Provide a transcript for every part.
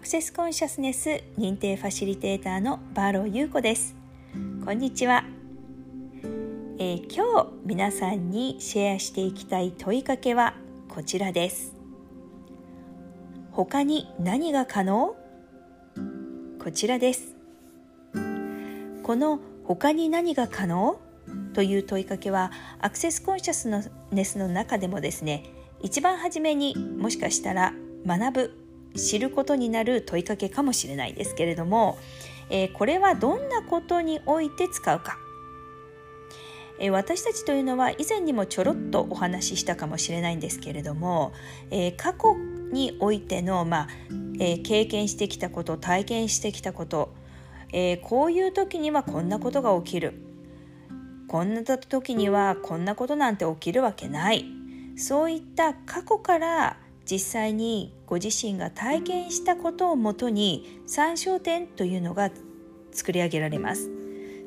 アクセスコンシャスネス認定ファシリテーターのバーロー優子です。こんにちは、えー、今日皆さんにシェアしていきたい問いかけはこちらです。他に何が可能？こちらです。この他に何が可能？という問いかけはアクセスコンシャスネスの中でもですね一番初めにもしかしたら学ぶ知ることになる問いかけかもしれないですけれども、えー、これはどんなことにおいて使うか、えー、私たちというのは以前にもちょろっとお話ししたかもしれないんですけれども、えー、過去においての、まあえ経験してきたこと体験してきたこと、えこういう時にはこんなことが起きる。こんな時にはこんなことなんて起きるわけない。そういった過去から実際にご自身が体験したことをもとに参照点というのが作り上げられます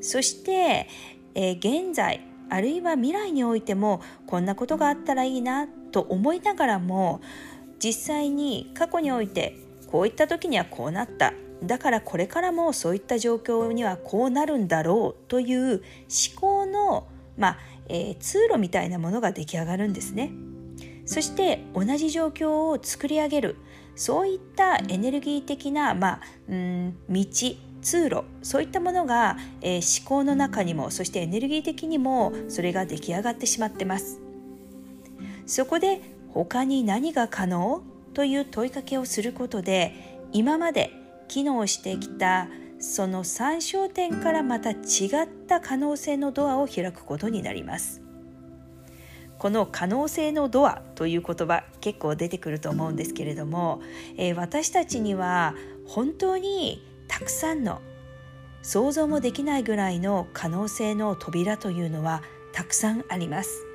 そして、えー、現在あるいは未来においてもこんなことがあったらいいなと思いながらも実際に過去においてこういった時にはこうなっただからこれからもそういった状況にはこうなるんだろうという思考の、まあえー、通路みたいなものが出来上がるんですね。そして同じ状況を作り上げる。そういったエネルギー的な、まあ、うん道通路そういったものが、えー、思考の中にもそしてエネルギー的にもそれが出来上がってしまってます。そこで他に何が可能？という問いかけをすることで今まで機能してきたその参照点からまた違った可能性のドアを開くことになります。この可能性のドアという言葉結構出てくると思うんですけれども、えー、私たちには本当にたくさんの想像もできないぐらいの可能性の扉というのはたくさんあります。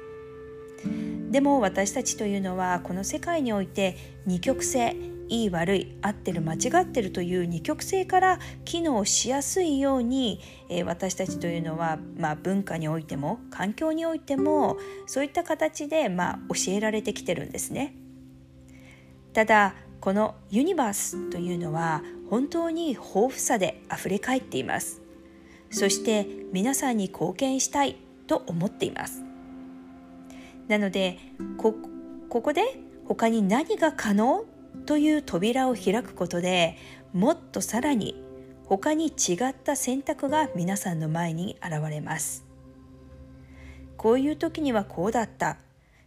でも私たちというのはこの世界において二極性いい悪い合ってる間違ってるという二極性から機能しやすいように、えー、私たちというのは、まあ、文化においても環境においてもそういった形で、まあ、教えられてきてるんですね。ただこのユニバースというのは本当に豊富さであふれかえっています。そして皆さんに貢献したいと思っています。なのでこここで他に何が可能？という扉を開くことでもっとさらに他に違った選択が皆さんの前に現れます。こういう時にはこうだった。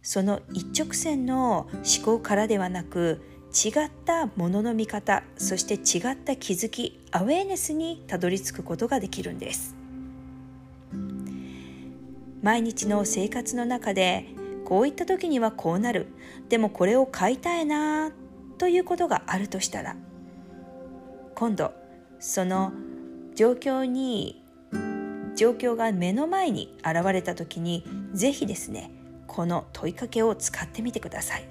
その一直線の思考からではなく違ったものの見方そして違った気づきアウェーネスにたどり着くことができるんです。毎日の生活の中でこういった時にはこうなる。でもこれを買いたいなということがあるとしたら今度その状況に状況が目の前に現れた時に是非ですねこの問いかけを使ってみてください。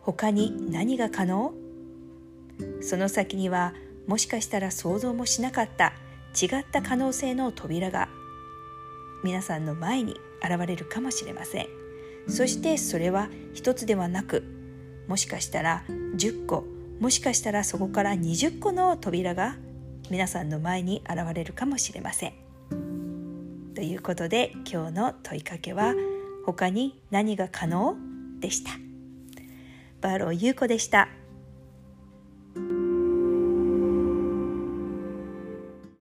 他に何が可能？その先にはもしかしたら想像もしなかった違った可能性の扉が皆さんの前に現れるかもしれません。そしてそれは一つではなくもしかしたら10個もしかしたらそこから20個の扉が皆さんの前に現れるかもしれません。ということで今日の問いかけは他に何が可能？でした。バロー優子でした。